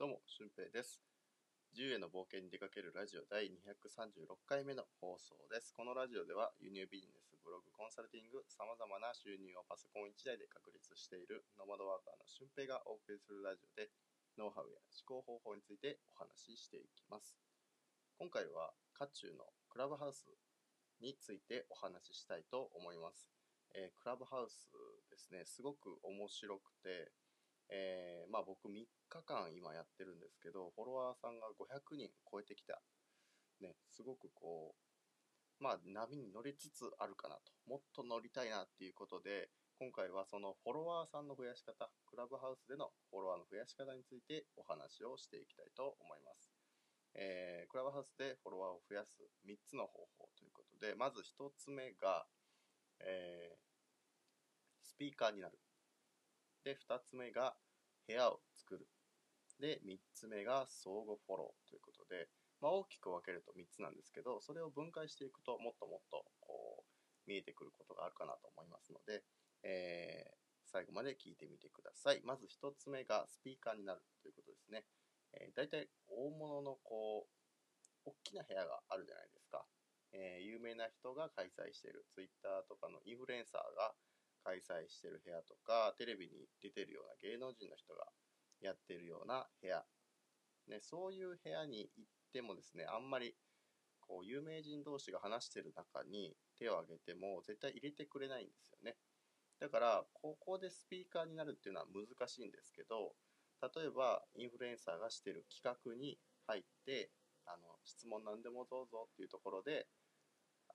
どうも、俊平です。自由への冒険に出かけるラジオ第236回目の放送です。このラジオでは輸入ビジネス、ブログ、コンサルティング、様々な収入をパソコン1台で確立しているノマドワーカーの俊平がお送りするラジオで、ノウハウや思考方法についてお話ししていきます。今回は、渦中のクラブハウスについてお話ししたいと思います。えークラブハウスですね、すごく面白くて、えーまあ僕3日間今やってるんですけど、フォロワーさんが500人超えてきた。ね、すごくこう、まあ波に乗りつつあるかなと。もっと乗りたいなっていうことで、今回はそのフォロワーさんの増やし方、クラブハウスでのフォロワーの増やし方についてお話をしていきたいと思います。えークラブハウスでフォロワーを増やす3つの方法ということで、まず1つ目が、えースピーカーになる。で、2つ目が部屋を作る。で、3つ目が相互フォローということで、まあ、大きく分けると3つなんですけど、それを分解していくともっともっとこう見えてくることがあるかなと思いますので、えー最後まで聞いてみてください。まず1つ目がスピーカーになるということですね。えー、大体大物のこう、大きな部屋があるじゃないですか。えー有名な人が開催している、ツイッターとかのインフルエンサーが開催してる部屋とか、テレビに出てるような芸能人の人がやってるような部屋、ね、そういう部屋に行ってもですね、あんまりこう有名人同士が話してる中に手を挙げても絶対入れてくれないんですよね。だから、ここでスピーカーになるっていうのは難しいんですけど、例えばインフルエンサーがしてる企画に入って、あの質問何でもどうぞっていうところで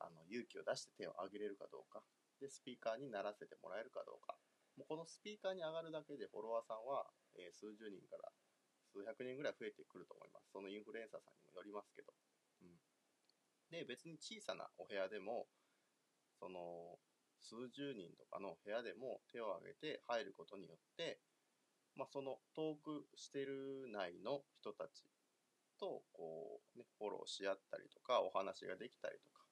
あの勇気を出して手を挙げれるかどうか。でスピーカーにならせてもらえるかどうか。もうこのスピーカーに上がるだけでフォロワーさんは、えー数十人から数百人ぐらい増えてくると思います。そのインフルエンサーさんにもよりますけど、うん、で別に小さなお部屋でもその数十人とかの部屋でも手を挙げて入ることによって、まあ、そのトークしてる内の人たちとこう、ね、フォローし合ったりとかお話ができたりとか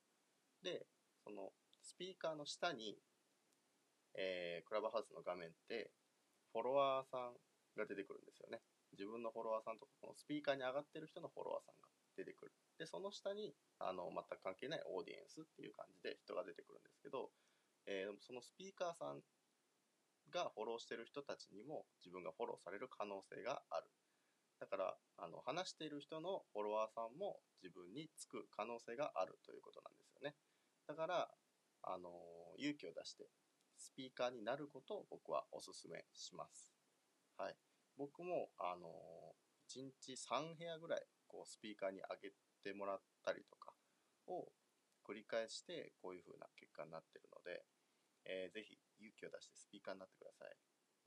でそのスピーカーの下に、えークラブハウスの画面ってフォロワーさんが出てくるんですよね。自分のフォロワーさんとかこのスピーカーに上がってる人のフォロワーさんが出てくる。でその下にあの全く関係ないオーディエンスっていう感じで人が出てくるんですけど、えーそのスピーカーさんがフォローしてる人たちにも自分がフォローされる可能性がある。だからあの話している人のフォロワーさんも自分につく可能性があるということなんですよね。だからあの勇気を出してスピーカーになることを僕はおすすめします。はい。僕もあの1日3部屋ぐらいこうスピーカーに上げてもらったりとかを繰り返してこういう風な結果になってるので、えーぜひ勇気を出してスピーカーになってください。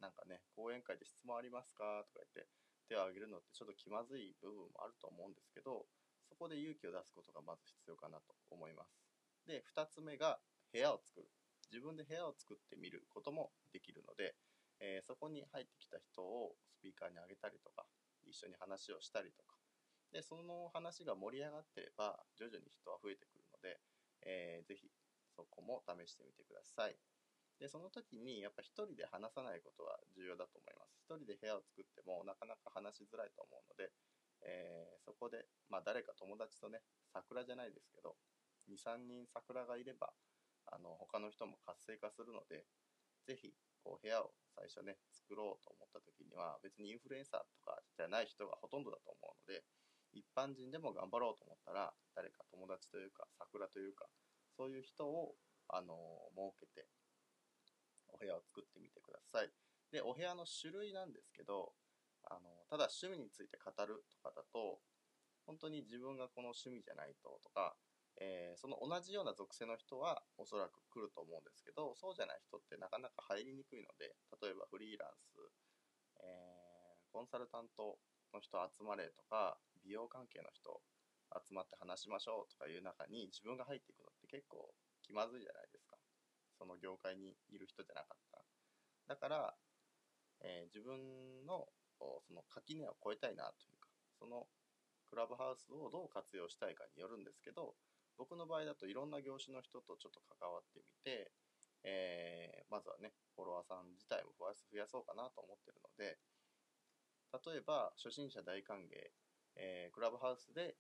なんかね講演会で質問ありますか？とか言って手を挙げるのってちょっと気まずい部分もあると思うんですけどそこで勇気を出すことがまず必要かなと思います。で2つ目が部屋を作る。自分で部屋を作ってみることもできるので、えーそこに入ってきた人をスピーカーに上げたりとか一緒に話をしたりとか。でその話が盛り上がってれば徐々に人は増えてくるので、えーぜひそこも試してみてください。でその時にやっぱ一人で話さないことは重要だと思います。一人で部屋を作ってもなかなか話しづらいと思うので、えーそこで、まあ、誰か友達とね桜じゃないですけど23人桜がいればあの他の人も活性化するのでぜひこう部屋を最初ね作ろうと思った時には別にインフルエンサーとかじゃない人がほとんどだと思うので一般人でも頑張ろうと思ったら誰か友達というか桜というかそういう人をあの設けてお部屋を作ってみてください。でお部屋の種類なんですけどあのただ趣味について語るとかだと本当に自分がこの趣味じゃないととか、えーその同じような属性の人はおそらく来ると思うんですけどそうじゃない人ってなかなか入りにくいので例えばフリーランス、えーコンサルタントの人集まれとか美容関係の人集まって話しましょうとかいう中に自分が入っていくのって結構気まずいじゃないですか。その業界にいる人じゃなかっただから、えー自分のその垣根を越えたいなというかそのクラブハウスをどう活用したいかによるんですけど僕の場合だといろんな業種の人とちょっと関わってみて、えーまずはねフォロワーさん自体も増やそうかなと思ってるので例例えば初心者大歓迎、えー、クラブハウスで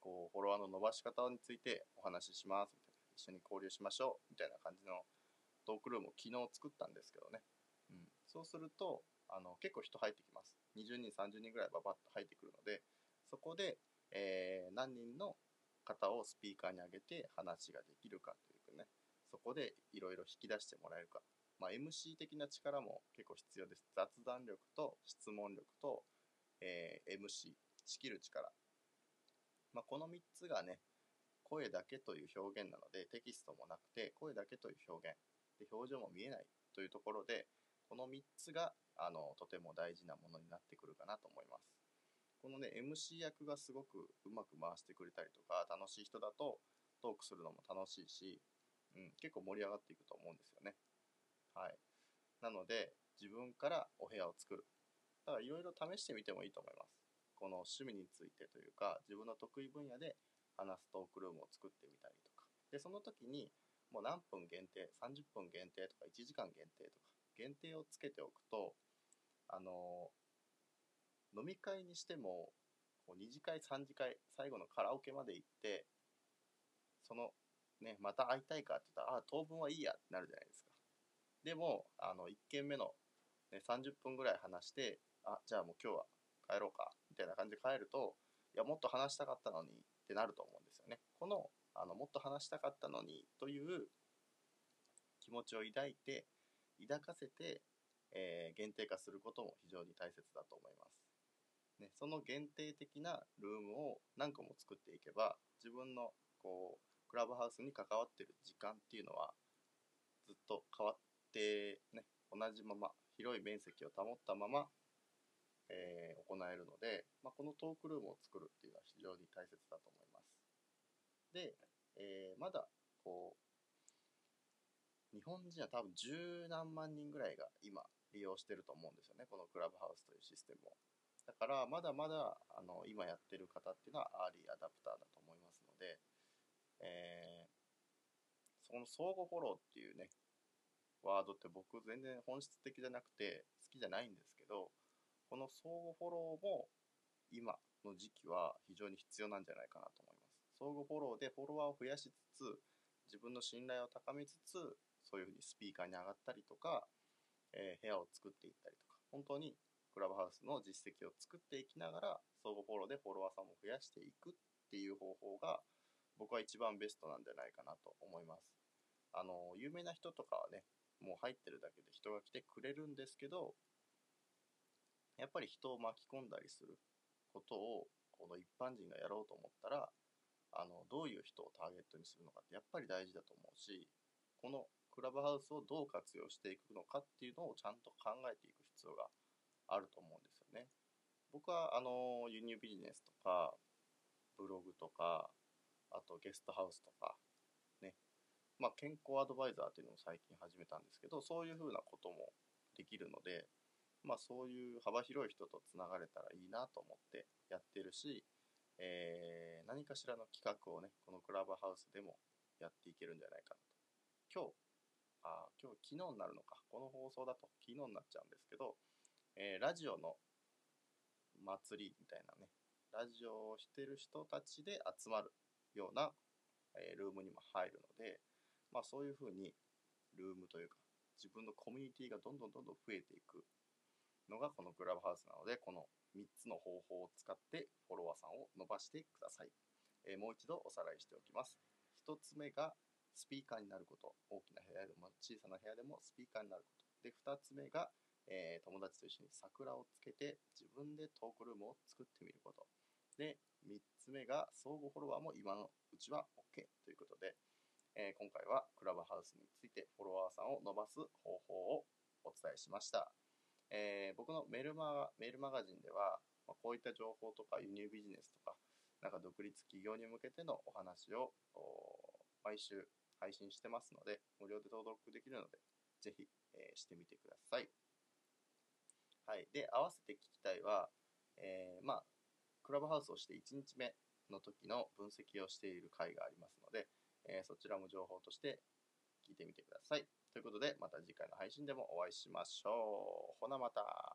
こうフォロワーの伸ばし方についてお話ししますみたいな。一緒に交流しましょうみたいな感じのトークルームを昨日作ったんですけどね、うん、そうするとあの結構人入ってきます。20人30人ぐらいババッと入ってくるのでそこで、えー、何人の方をスピーカーに上げて話ができるかというかね。そこでいろいろ引き出してもらえるか、まあ、MC 的な力も結構必要です。雑談力と質問力と、えー、MC 仕切る力、まあ、この3つがね声だけという表現なのでテキストもなくて声だけという表現。で表情も見えないというところでこの3つがあのとても大事なものになってくるかなと思います。このね MC 役がすごくうまく回してくれたりとか楽しい人だとトークするのも楽しいし、うん、結構盛り上がっていくと思うんですよね。はい。なので自分からお部屋を作る。だからいろいろ試してみてもいいと思います。この趣味についてというか自分の得意分野で話すトークルームを作ってみたりとか。でその時にもう何分限定30分限定とか1時間限定とか限定をつけておくとあの飲み会にしてもこう2次会3次会最後のカラオケまで行ってそのねまた会いたいかって言ったらあ当分はいいやってなるじゃないですかでもあの1軒目の、ね、30分ぐらい話してあじゃあもう今日は帰ろうかみたいな感じで帰るといやもっと話したかったのにってなると思うんですよねこのあのもっと話したかったのにという気持ちを抱いて抱かせて、えー、限定化することも非常に大切だと思います。ね、その限定的なルームを何個も作っていけば自分のこうクラブハウスに関わってる時間っていうのはずっと変わってね同じまま広い面積を保ったまま、えー、行えるので、まあ、このトークルームを作るっていうのは非常に大切だと思います。で、えー、まだこう日本人は多分十何万人ぐらいが今利用してると思うんですよねこのクラブハウスというシステムをだからまだまだあの今やってる方っていうのはアーリーアダプターだと思いますので、えー、その相互フォローっていうねワードって僕全然本質的じゃなくて好きじゃないんですけどこの相互フォローも今の時期は非常に必要なんじゃないかなと思います。相互フォローでフォロワーを増やしつつ自分の信頼を高めつつそういうふうにスピーカーに上がったりとか、えー、部屋を作っていったりとか、本当にクラブハウスの実績を作っていきながら、相互フォローでフォロワーさんも増やしていくっていう方法が、僕は一番ベストなんじゃないかなと思います。あの、有名な人とかはね、もう入ってるだけで人が来てくれるんですけど、やっぱり人を巻き込んだりすることを、この一般人がやろうと思ったら、あの、どういう人をターゲットにするのかってやっぱり大事だと思うし、このクラブハウスをどう活用していくのかっていうのをちゃんと考えていく必要があると思うんですよね。僕はあの輸入ビジネスとかブログとかあとゲストハウスとかね。まあ健康アドバイザーっていうのを最近始めたんですけどそういうふうなこともできるのでまあそういう幅広い人とつながれたらいいなと思ってやってるし、えー、何かしらの企画をねこのクラブハウスでもやっていけるんじゃないかなと。今日あ今日昨日になるのか。この放送だと昨日になっちゃうんですけど、えー、ラジオの祭りみたいなねラジオをしてる人たちで集まるような、えー、ルームにも入るので、まあ、そういうふうにルームというか自分のコミュニティがどんどんどんどん増えていくのがこのクラブハウスなのでこの3つの方法を使ってフォロワーさんを伸ばしてください、えー、もう一度おさらいしておきます1つ目がスピーカーになること。大きな部屋でも小さな部屋でもスピーカーになること。で、2つ目が、えー、友達と一緒に桜をつけて自分でトークルームを作ってみること。で、3つ目が相互フォロワーも今のうちは OK ということで、えー、今回はクラブハウスについてフォロワーさんを伸ばす方法をお伝えしました。えー、僕のメルマメールマガジンでは、まあ、こういった情報とか輸入ビジネスとか、なんか独立企業に向けてのお話を毎週配信してますので、無料で登録できるので、ぜひ、えー、してみてください。はい。で、合わせて聞きたいは、えー、まあ、クラブハウスをして1日目の時の分析をしている回がありますので、えー、そちらも情報として聞いてみてください。ということで、また次回の配信でもお会いしましょう。ほなまた。